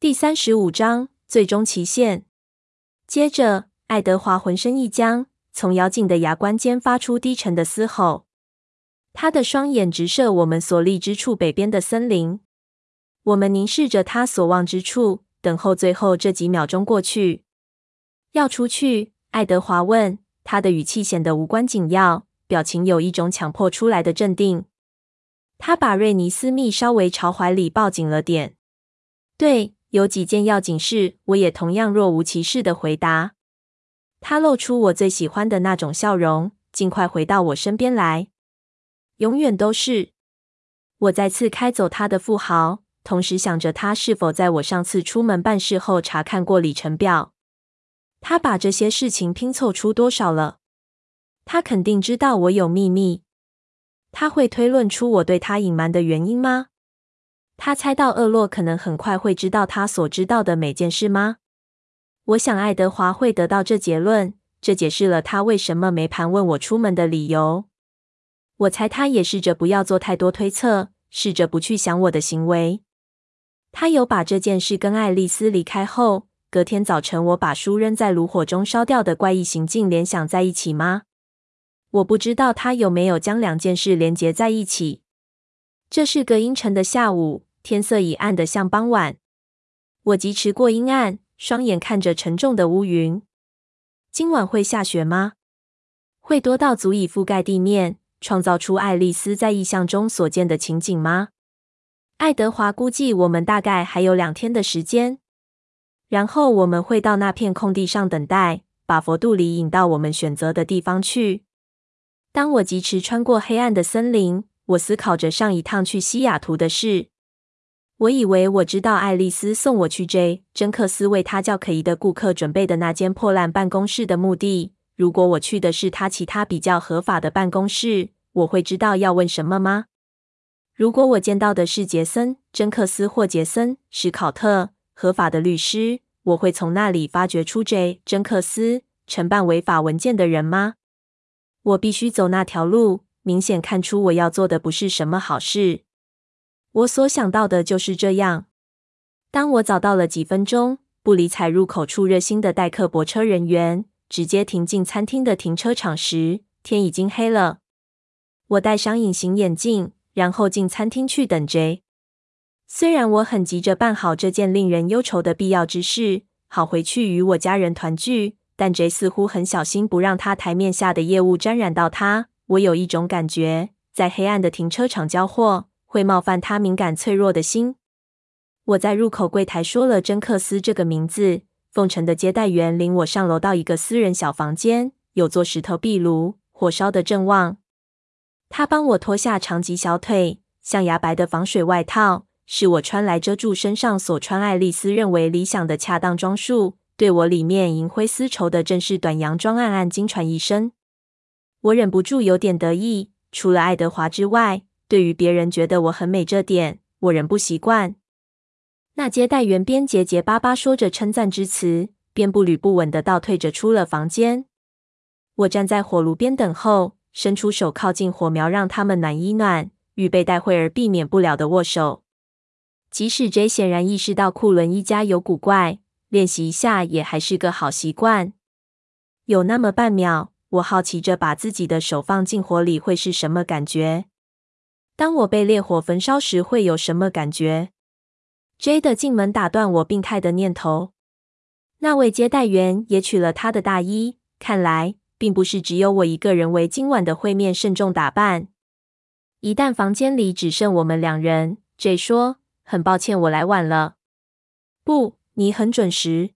第三十五章最终期限。接着，爱德华浑身一僵，从咬紧的牙关间发出低沉的嘶吼。他的双眼直射我们所立之处北边的森林。我们凝视着他所望之处，等候最后这几秒钟过去。要出去？爱德华问，他的语气显得无关紧要，表情有一种强迫出来的镇定。他把瑞尼斯密稍微朝怀里抱紧了点。对。有几件要紧事，我也同样若无其事的回答。他露出我最喜欢的那种笑容，尽快回到我身边来。永远都是。我再次开走他的富豪，同时想着他是否在我上次出门办事后查看过里程表。他把这些事情拼凑出多少了？他肯定知道我有秘密。他会推论出我对他隐瞒的原因吗？他猜到厄洛可能很快会知道他所知道的每件事吗？我想爱德华会得到这结论，这解释了他为什么没盘问我出门的理由。我猜他也试着不要做太多推测，试着不去想我的行为。他有把这件事跟爱丽丝离开后，隔天早晨我把书扔在炉火中烧掉的怪异行径联想在一起吗？我不知道他有没有将两件事连结在一起。这是个阴沉的下午。天色已暗得像傍晚，我疾驰过阴暗，双眼看着沉重的乌云。今晚会下雪吗？会多到足以覆盖地面，创造出爱丽丝在意象中所见的情景吗？爱德华估计我们大概还有两天的时间，然后我们会到那片空地上等待，把佛度里引到我们选择的地方去。当我疾驰穿过黑暗的森林，我思考着上一趟去西雅图的事。我以为我知道爱丽丝送我去 J. 珍克斯为她叫可疑的顾客准备的那间破烂办公室的目的。如果我去的是他其他比较合法的办公室，我会知道要问什么吗？如果我见到的是杰森·珍克斯或杰森·史考特，合法的律师，我会从那里发掘出 J. 珍克斯承办违法文件的人吗？我必须走那条路，明显看出我要做的不是什么好事。我所想到的就是这样。当我早到了几分钟，不理睬入口处热心的待客泊车人员，直接停进餐厅的停车场时，天已经黑了。我戴上隐形眼镜，然后进餐厅去等 J。虽然我很急着办好这件令人忧愁的必要之事，好回去与我家人团聚，但 J 似乎很小心，不让他台面下的业务沾染到他。我有一种感觉，在黑暗的停车场交货。会冒犯他敏感脆弱的心。我在入口柜台说了珍克斯这个名字。奉承的接待员领我上楼到一个私人小房间，有座石头壁炉，火烧得正旺。他帮我脱下长及小腿、象牙白的防水外套，是我穿来遮住身上所穿。爱丽丝认为理想的恰当装束，对我里面银灰丝绸的正式短洋装暗暗惊传一声。我忍不住有点得意，除了爱德华之外。对于别人觉得我很美这点，我仍不习惯。那接待员边结结巴巴说着称赞之词，边步履不稳地倒退着出了房间。我站在火炉边等候，伸出手靠近火苗，让他们暖一暖，预备待会儿避免不了的握手。即使 J 显然意识到库伦一家有古怪，练习一下也还是个好习惯。有那么半秒，我好奇着把自己的手放进火里会是什么感觉。当我被烈火焚烧时，会有什么感觉？J 的进门打断我病态的念头。那位接待员也取了他的大衣，看来并不是只有我一个人为今晚的会面慎重打扮。一旦房间里只剩我们两人，J 说：“很抱歉，我来晚了。”不，你很准时。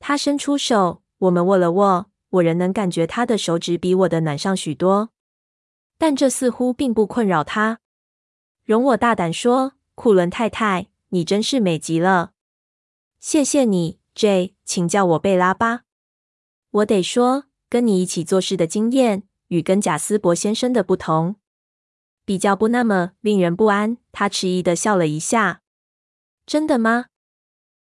他伸出手，我们握了握，我仍能感觉他的手指比我的暖上许多。但这似乎并不困扰他。容我大胆说，库伦太太，你真是美极了。谢谢你，J，请叫我贝拉吧。我得说，跟你一起做事的经验与跟贾斯伯先生的不同，比较不那么令人不安。他迟疑的笑了一下。真的吗？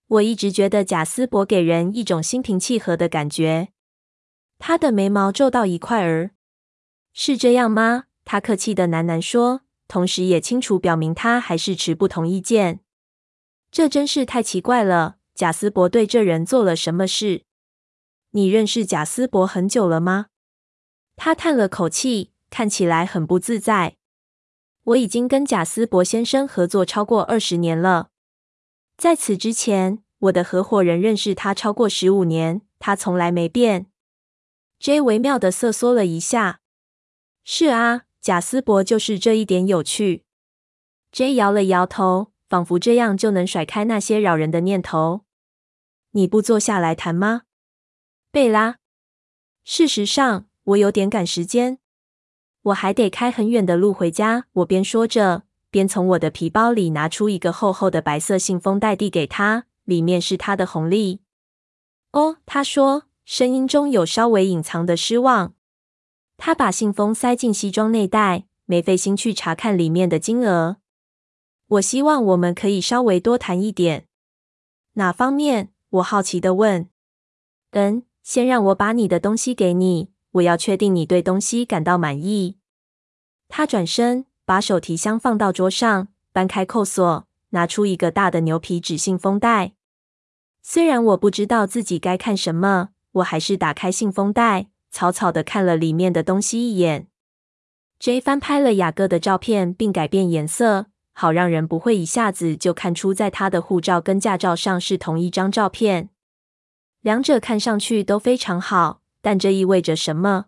我一直觉得贾斯伯给人一种心平气和的感觉。他的眉毛皱到一块儿。是这样吗？他客气的喃喃说，同时也清楚表明他还是持不同意见。这真是太奇怪了。贾斯伯对这人做了什么事？你认识贾斯伯很久了吗？他叹了口气，看起来很不自在。我已经跟贾斯伯先生合作超过二十年了。在此之前，我的合伙人认识他超过十五年，他从来没变。J 微妙的瑟缩了一下。是啊，贾斯伯就是这一点有趣。J 摇了摇头，仿佛这样就能甩开那些扰人的念头。你不坐下来谈吗，贝拉？事实上，我有点赶时间。我还得开很远的路回家。我边说着，边从我的皮包里拿出一个厚厚的白色信封袋递给他，里面是他的红利。哦，他说，声音中有稍微隐藏的失望。他把信封塞进西装内袋，没费心去查看里面的金额。我希望我们可以稍微多谈一点。哪方面？我好奇地问。嗯，先让我把你的东西给你。我要确定你对东西感到满意。他转身，把手提箱放到桌上，搬开扣锁，拿出一个大的牛皮纸信封袋。虽然我不知道自己该看什么，我还是打开信封袋，草草的看了里面的东西一眼。J 翻拍了雅各的照片，并改变颜色，好让人不会一下子就看出在他的护照跟驾照上是同一张照片。两者看上去都非常好。但这意味着什么？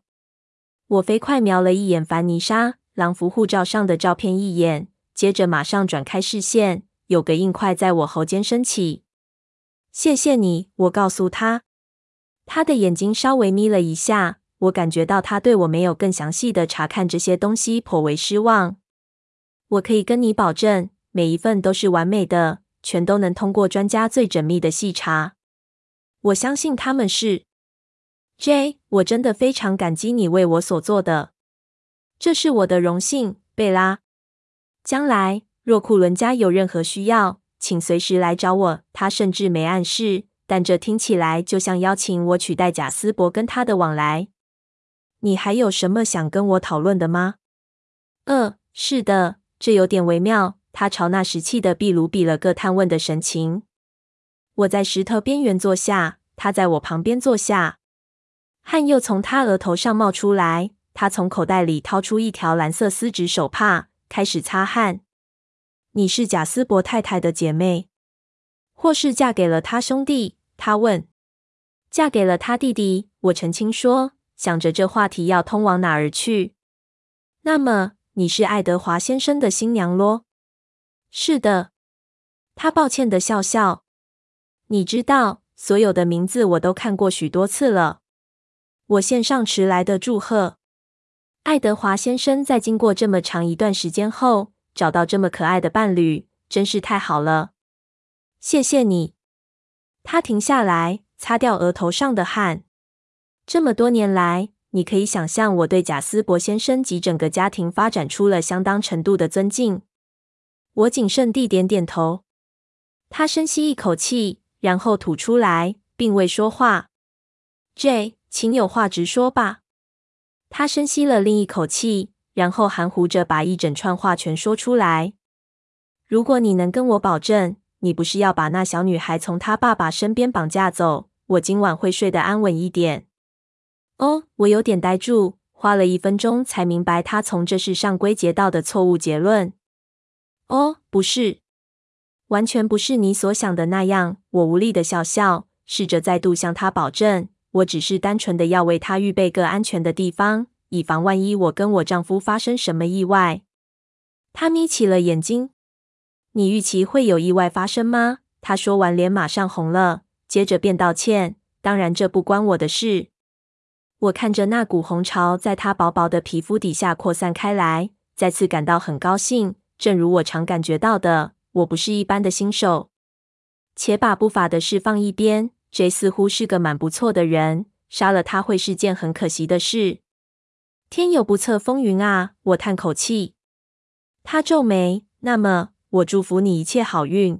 我飞快瞄了一眼凡妮莎·朗福护照上的照片一眼，接着马上转开视线。有个硬块在我喉间升起。谢谢你，我告诉他。他的眼睛稍微眯了一下，我感觉到他对我没有更详细的查看这些东西颇为失望。我可以跟你保证，每一份都是完美的，全都能通过专家最缜密的细查。我相信他们是。J，我真的非常感激你为我所做的，这是我的荣幸，贝拉。将来若库伦家有任何需要，请随时来找我。他甚至没暗示，但这听起来就像邀请我取代贾斯伯跟他的往来。你还有什么想跟我讨论的吗？呃，是的，这有点微妙。他朝那石砌的壁炉比了个探问的神情。我在石头边缘坐下，他在我旁边坐下。汗又从他额头上冒出来，他从口袋里掏出一条蓝色丝质手帕，开始擦汗。你是贾斯伯太太的姐妹，或是嫁给了他兄弟？他问。嫁给了他弟弟，我澄清说，想着这话题要通往哪儿去。那么你是爱德华先生的新娘咯？是的。他抱歉的笑笑。你知道，所有的名字我都看过许多次了。我献上迟来的祝贺，爱德华先生在经过这么长一段时间后，找到这么可爱的伴侣，真是太好了。谢谢你。他停下来，擦掉额头上的汗。这么多年来，你可以想象我对贾斯伯先生及整个家庭发展出了相当程度的尊敬。我谨慎地点点头。他深吸一口气，然后吐出来，并未说话。J。请有话直说吧。他深吸了另一口气，然后含糊着把一整串话全说出来。如果你能跟我保证，你不是要把那小女孩从她爸爸身边绑架走，我今晚会睡得安稳一点。哦，我有点呆住，花了一分钟才明白他从这事上归结到的错误结论。哦，不是，完全不是你所想的那样。我无力的笑笑，试着再度向他保证。我只是单纯的要为她预备个安全的地方，以防万一我跟我丈夫发生什么意外。她眯起了眼睛。你预期会有意外发生吗？他说完，脸马上红了，接着便道歉。当然，这不关我的事。我看着那股红潮在他薄薄的皮肤底下扩散开来，再次感到很高兴。正如我常感觉到的，我不是一般的新手。且把不法的事放一边。J 似乎是个蛮不错的人，杀了他会是件很可惜的事。天有不测风云啊！我叹口气。他皱眉。那么，我祝福你一切好运。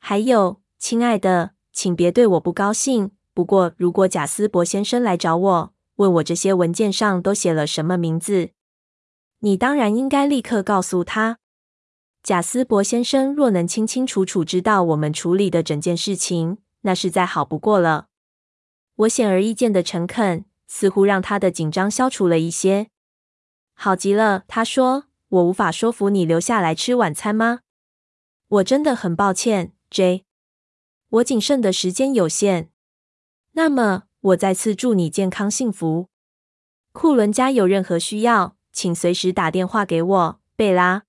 还有，亲爱的，请别对我不高兴。不过，如果贾斯伯先生来找我，问我这些文件上都写了什么名字，你当然应该立刻告诉他。贾斯伯先生若能清清楚楚知道我们处理的整件事情，那是再好不过了。我显而易见的诚恳，似乎让他的紧张消除了一些。好极了，他说：“我无法说服你留下来吃晚餐吗？”我真的很抱歉，J。我仅剩的时间有限。那么，我再次祝你健康幸福。库伦家有任何需要，请随时打电话给我，贝拉。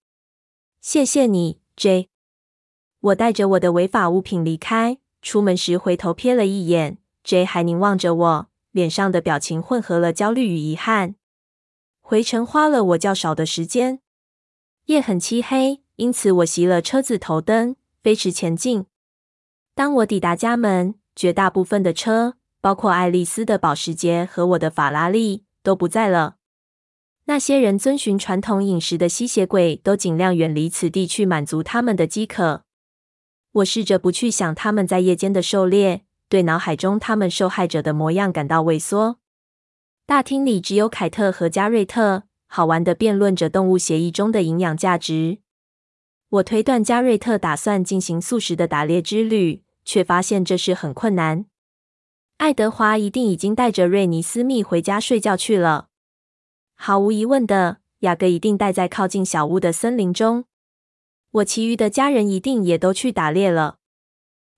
谢谢你，J。我带着我的违法物品离开，出门时回头瞥了一眼，J 还凝望着我，脸上的表情混合了焦虑与遗憾。回程花了我较少的时间，夜很漆黑，因此我熄了车子头灯，飞驰前进。当我抵达家门，绝大部分的车，包括爱丽丝的保时捷和我的法拉利，都不在了。那些人遵循传统饮食的吸血鬼都尽量远离此地，去满足他们的饥渴。我试着不去想他们在夜间的狩猎，对脑海中他们受害者的模样感到畏缩。大厅里只有凯特和加瑞特，好玩的辩论着动物协议中的营养价值。我推断加瑞特打算进行素食的打猎之旅，却发现这事很困难。爱德华一定已经带着瑞尼斯密回家睡觉去了。毫无疑问的，雅各一定待在靠近小屋的森林中。我其余的家人一定也都去打猎了。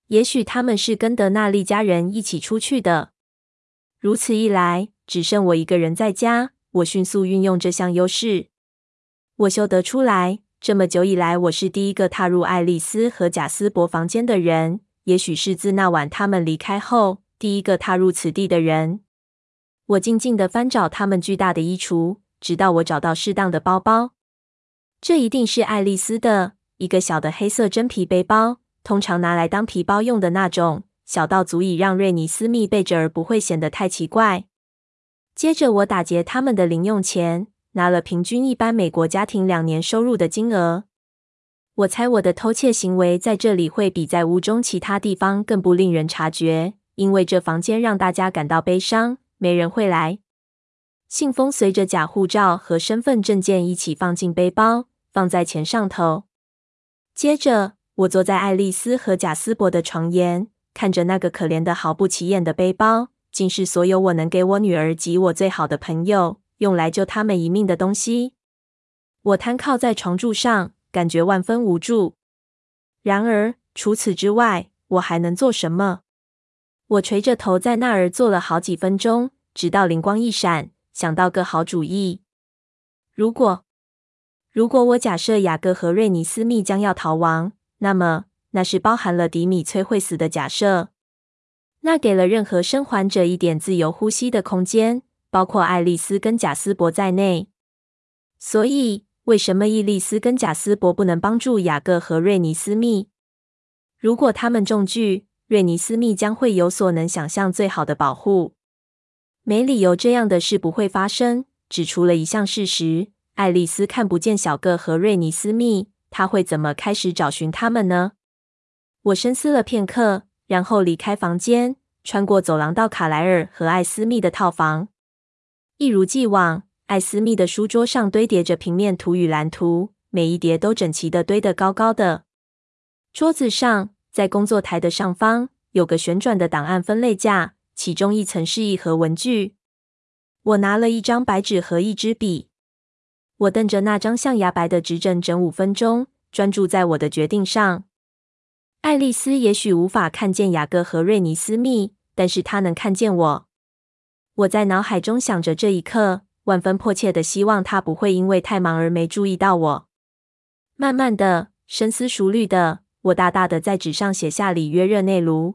也许他们是跟德纳利家人一起出去的。如此一来，只剩我一个人在家。我迅速运用这项优势。我嗅得出来，这么久以来，我是第一个踏入爱丽丝和贾斯伯房间的人。也许是自那晚他们离开后，第一个踏入此地的人。我静静地翻找他们巨大的衣橱，直到我找到适当的包包。这一定是爱丽丝的一个小的黑色真皮背包，通常拿来当皮包用的那种，小到足以让瑞尼斯密背着而不会显得太奇怪。接着，我打劫他们的零用钱，拿了平均一般美国家庭两年收入的金额。我猜我的偷窃行为在这里会比在屋中其他地方更不令人察觉，因为这房间让大家感到悲伤。没人会来。信封随着假护照和身份证件一起放进背包，放在钱上头。接着，我坐在爱丽丝和贾斯伯的床沿，看着那个可怜的、毫不起眼的背包，竟是所有我能给我女儿及我最好的朋友用来救他们一命的东西。我瘫靠在床柱上，感觉万分无助。然而，除此之外，我还能做什么？我垂着头在那儿坐了好几分钟，直到灵光一闪，想到个好主意。如果，如果我假设雅各和瑞尼斯密将要逃亡，那么那是包含了迪米崔会死的假设。那给了任何生还者一点自由呼吸的空间，包括爱丽丝跟贾斯伯在内。所以，为什么伊丽丝跟贾斯伯不能帮助雅各和瑞尼斯密？如果他们中计，瑞尼斯密将会有所能想象最好的保护。没理由这样的事不会发生，只除了一项事实：爱丽丝看不见小个和瑞尼斯密，她会怎么开始找寻他们呢？我深思了片刻，然后离开房间，穿过走廊到卡莱尔和艾斯密的套房。一如既往，艾斯密的书桌上堆叠着平面图与蓝图，每一叠都整齐地堆得高高的。桌子上。在工作台的上方有个旋转的档案分类架，其中一层是一盒文具。我拿了一张白纸和一支笔，我瞪着那张象牙白的纸整整五分钟，专注在我的决定上。爱丽丝也许无法看见雅各和瑞尼斯密，但是她能看见我。我在脑海中想着这一刻，万分迫切的希望她不会因为太忙而没注意到我。慢慢的，深思熟虑的。我大大的在纸上写下里约热内卢。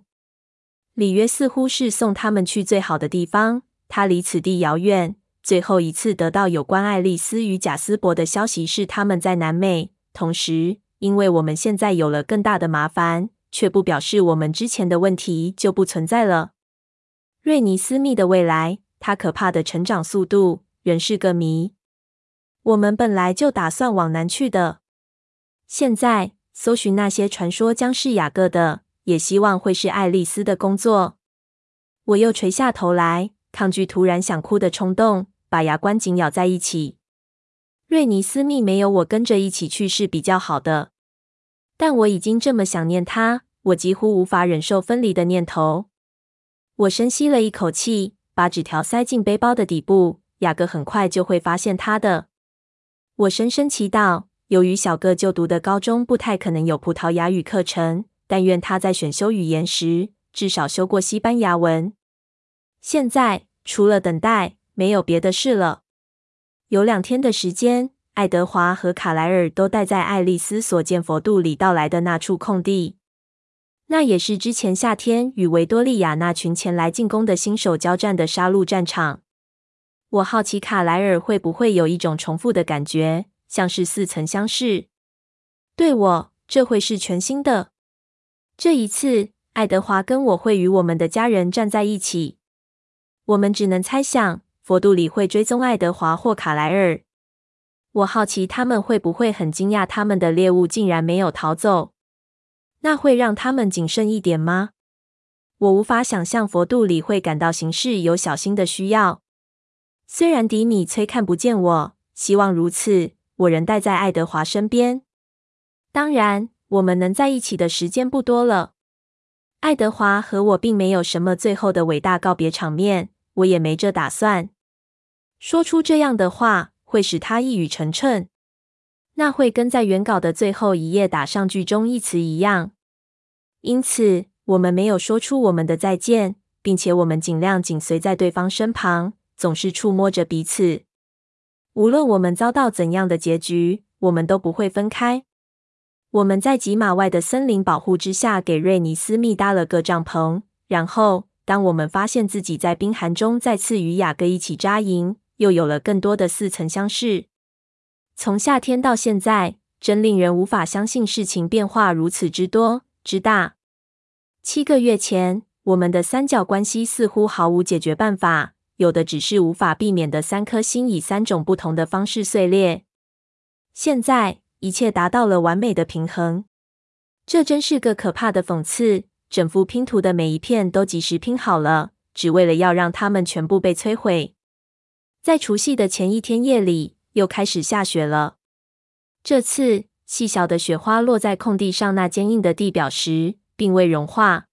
里约似乎是送他们去最好的地方。他离此地遥远。最后一次得到有关爱丽丝与贾斯伯的消息是他们在南美。同时，因为我们现在有了更大的麻烦，却不表示我们之前的问题就不存在了。瑞尼斯密的未来，他可怕的成长速度，仍是个谜。我们本来就打算往南去的。现在。搜寻那些传说将是雅各的，也希望会是爱丽丝的工作。我又垂下头来，抗拒突然想哭的冲动，把牙关紧咬在一起。瑞尼斯密没有我跟着一起去是比较好的，但我已经这么想念他，我几乎无法忍受分离的念头。我深吸了一口气，把纸条塞进背包的底部。雅各很快就会发现他的。我深深祈祷，由于小个就读的高中不太可能有葡萄牙语课程，但愿他在选修语言时至少修过西班牙文。现在除了等待，没有别的事了。有两天的时间，爱德华和卡莱尔都待在爱丽丝所见佛度里到来的那处空地。那也是之前夏天与维多利亚那群前来进攻的新手交战的杀戮战场。我好奇卡莱尔会不会有一种重复的感觉，像是似曾相识。对我，这会是全新的。这一次，爱德华跟我会与我们的家人站在一起。我们只能猜想，佛度里会追踪爱德华或卡莱尔。我好奇他们会不会很惊讶，他们的猎物竟然没有逃走。那会让他们谨慎一点吗？我无法想象佛度里会感到行事有小心的需要。虽然迪米崔看不见我，希望如此，我仍待在爱德华身边。当然，我们能在一起的时间不多了。爱德华和我并没有什么最后的伟大告别场面，我也没这打算。说出这样的话，会使他一语成谶。那会跟在原稿的最后一页打上句中意词一样，因此我们没有说出我们的再见，并且我们尽量紧随在对方身旁，总是触摸着彼此。无论我们遭到怎样的结局，我们都不会分开。我们在几码外的森林保护之下，给瑞尼斯密搭了个帐篷。然后，当我们发现自己在冰寒中再次与雅各一起扎营，又有了更多的似曾相识。从夏天到现在，真令人无法相信事情变化如此之多之大。七个月前，我们的三角关系似乎毫无解决办法，有的只是无法避免的三颗心以三种不同的方式碎裂。现在，一切达到了完美的平衡。这真是个可怕的讽刺。整幅拼图的每一片都及时拼好了，只为了要让它们全部被摧毁。在除夕的前一天夜里。又开始下雪了。这次细小的雪花落在空地上那坚硬的地表时，并未融化。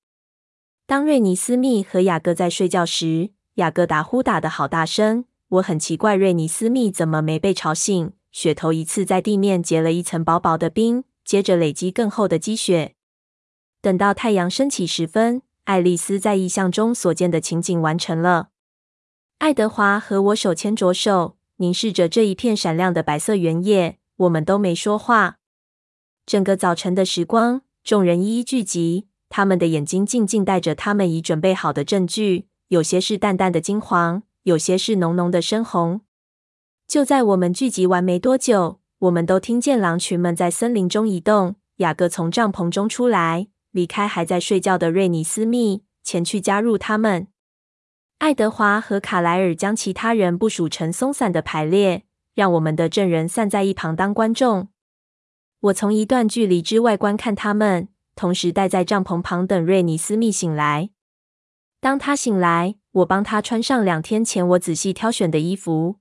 当瑞尼斯密和雅各在睡觉时，雅各打呼打得好大声。我很奇怪瑞尼斯密怎么没被吵醒。雪头一次在地面结了一层薄薄的冰，接着累积更厚的积雪。等到太阳升起时分，爱丽丝在异象中所见的情景完成了。爱德华和我手牵着手。凝视着这一片闪亮的白色原野，我们都没说话。整个早晨的时光，众人一一聚集，他们的眼睛静静带着他们已准备好的证据。有些是淡淡的金黄，有些是浓浓的深红。就在我们聚集完没多久，我们都听见狼群们在森林中移动。雅各从帐篷中出来，离开还在睡觉的瑞尼斯密，前去加入他们。爱德华和卡莱尔将其他人部署成松散的排列，让我们的证人散在一旁当观众。我从一段距离之外观看他们，同时待在帐篷旁等瑞尼斯密醒来。当他醒来，我帮他穿上两天前我仔细挑选的衣服。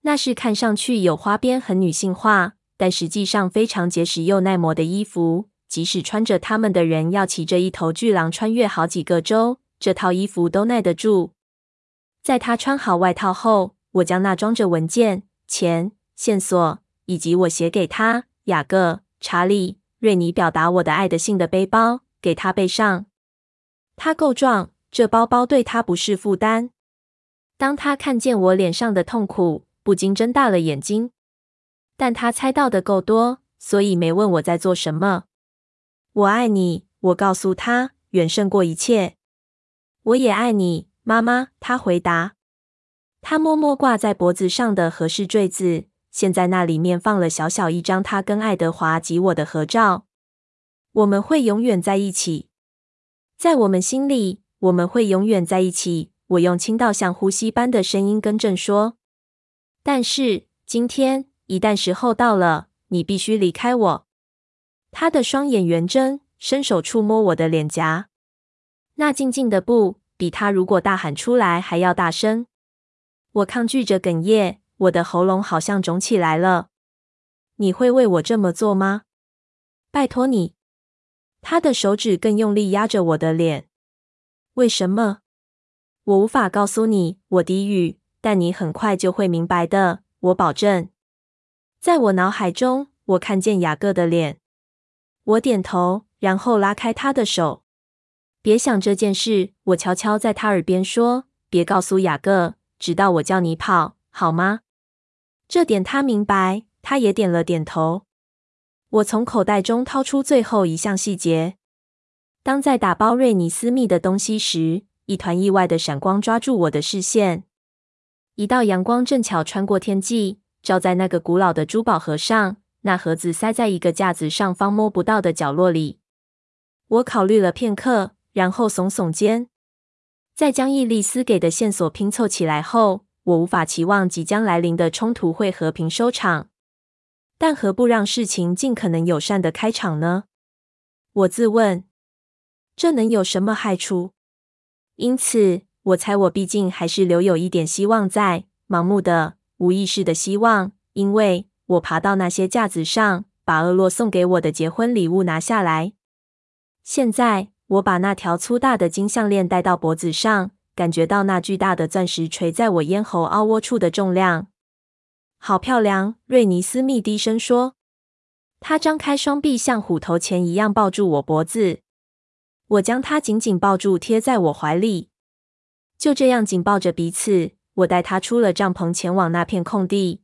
那是看上去有花边、很女性化，但实际上非常结实又耐磨的衣服。即使穿着它们的人要骑着一头巨狼穿越好几个州。这套衣服都耐得住。在他穿好外套后，我将那装着文件、钱、线索以及我写给他、雅各、查理、瑞尼表达我的爱的信的背包给他背上。他够壮，这包包对他不是负担。当他看见我脸上的痛苦，不禁睁大了眼睛。但他猜到的够多，所以没问我在做什么。我爱你，我告诉他，远胜过一切。我也爱你，妈妈。他回答。他摸摸挂在脖子上的和氏坠子，现在那里面放了小小一张他跟爱德华及我的合照。我们会永远在一起，在我们心里，我们会永远在一起。我用轻到像呼吸般的声音更正说。但是今天，一旦时候到了，你必须离开我。他的双眼圆睁，伸手触摸我的脸颊。那静静的不，比他如果大喊出来还要大声。我抗拒着哽咽，我的喉咙好像肿起来了。你会为我这么做吗？拜托你。他的手指更用力压着我的脸。为什么？我无法告诉你，我低语，但你很快就会明白的，我保证。在我脑海中，我看见雅各的脸。我点头，然后拉开他的手。别想这件事，我悄悄在他耳边说：“别告诉雅各，直到我叫你跑，好吗？”这点他明白，他也点了点头。我从口袋中掏出最后一项细节。当在打包瑞尼私密的东西时，一团意外的闪光抓住我的视线。一道阳光正巧穿过天际，照在那个古老的珠宝盒上。那盒子塞在一个架子上方摸不到的角落里。我考虑了片刻，然后耸耸肩。在将伊丽丝给的线索拼凑起来后，我无法期望即将来临的冲突会和平收场。但何不让事情尽可能友善的开场呢？我自问，这能有什么害处？因此，我猜我毕竟还是留有一点希望在，盲目的、无意识的希望，因为。我爬到那些架子上，把厄洛送给我的结婚礼物拿下来。现在，我把那条粗大的金项链戴到脖子上，感觉到那巨大的钻石垂在我咽喉凹窝处的重量。好漂亮，瑞尼斯密低声说。他张开双臂，像虎头钳一样抱住我脖子。我将他紧紧抱住，贴在我怀里。就这样紧抱着彼此，我带他出了帐篷，前往那片空地。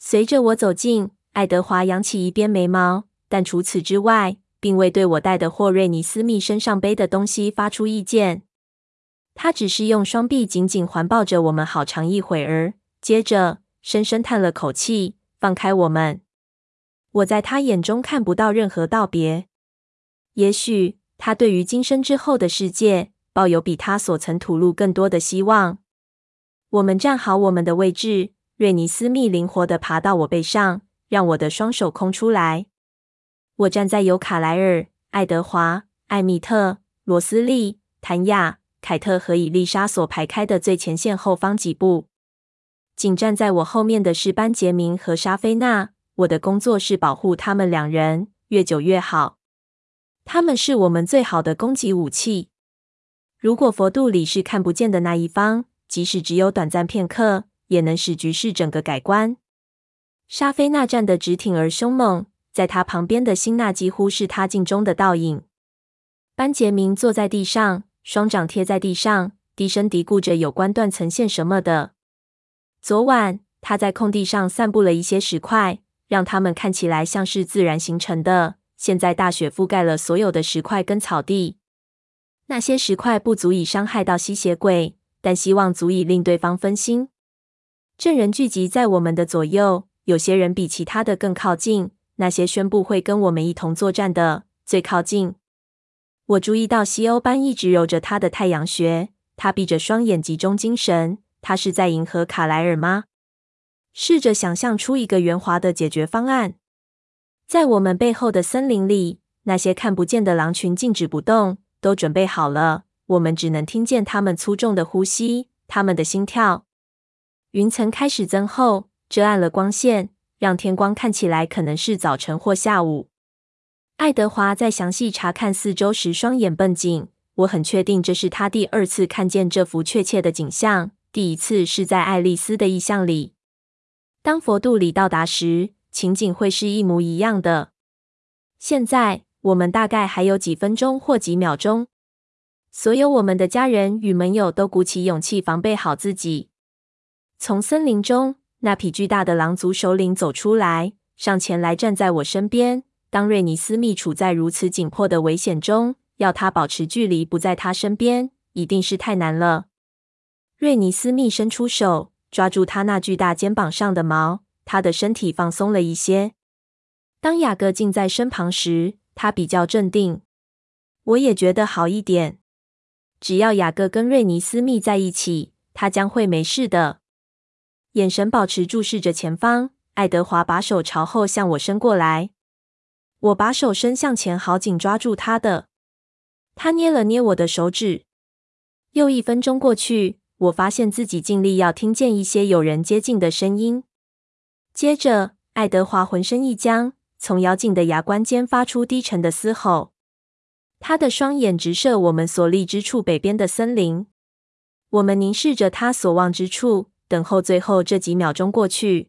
随着我走近，爱德华扬起一边眉毛，但除此之外，并未对我带的或瑞尼斯密身上背的东西发出意见。他只是用双臂紧紧环抱着我们好长一会儿，接着深深叹了口气，放开我们。我在他眼中看不到任何道别。也许他对于今生之后的世界抱有比他所曾吐露更多的希望。我们站好我们的位置。瑞尼斯密灵活地爬到我背上，让我的双手空出来。我站在由卡莱尔、爱德华、艾米特、罗斯利、谭雅、凯特和伊丽莎所排开的最前线后方几步。紧站在我后面的是班杰明和莎菲娜。我的工作是保护他们两人，越久越好。他们是我们最好的攻击武器。如果佛度里是看不见的那一方，即使只有短暂片刻。也能使局势整个改观。莎菲娜站得直挺而凶猛，在他旁边的辛娜几乎是他镜中的倒影。班杰明坐在地上，双掌贴在地上，低声嘀咕着有关断层线什么的。昨晚他在空地上散布了一些石块，让它们看起来像是自然形成的。现在大雪覆盖了所有的石块跟草地。那些石块不足以伤害到吸血鬼，但希望足以令对方分心。证人聚集在我们的左右，有些人比其他的更靠近。那些宣布会跟我们一同作战的最靠近。我注意到西欧班一直揉着他的太阳穴，他闭着双眼集中精神。他是在迎合卡莱尔吗？试着想象出一个圆滑的解决方案。在我们背后的森林里，那些看不见的狼群静止不动，都准备好了。我们只能听见他们粗重的呼吸，他们的心跳。云层开始增厚，遮暗了光线，让天光看起来可能是早晨或下午。爱德华在详细查看四周时，双眼绷紧。我很确定这是他第二次看见这幅确切的景象，第一次是在爱丽丝的意象里。当佛度里到达时，情景会是一模一样的。现在我们大概还有几分钟或几秒钟。所有我们的家人与盟友都鼓起勇气，防备好自己。从森林中，那匹巨大的狼族首领走出来，上前来站在我身边。当瑞尼斯密处在如此紧迫的危险中，要他保持距离，不在他身边，一定是太难了。瑞尼斯密伸出手，抓住他那巨大肩膀上的毛，他的身体放松了一些。当雅各近在身旁时，他比较镇定。我也觉得好一点。只要雅各跟瑞尼斯密在一起，他将会没事的。眼神保持注视着前方，爱德华把手朝后向我伸过来，我把手伸向前，好紧抓住他的。他捏了捏我的手指。又一分钟过去，我发现自己尽力要听见一些有人接近的声音。接着，爱德华浑身一僵，从咬紧的牙关间发出低沉的嘶吼。他的双眼直射我们所立之处北边的森林。我们凝视着他所望之处，等候最后这几秒钟过去。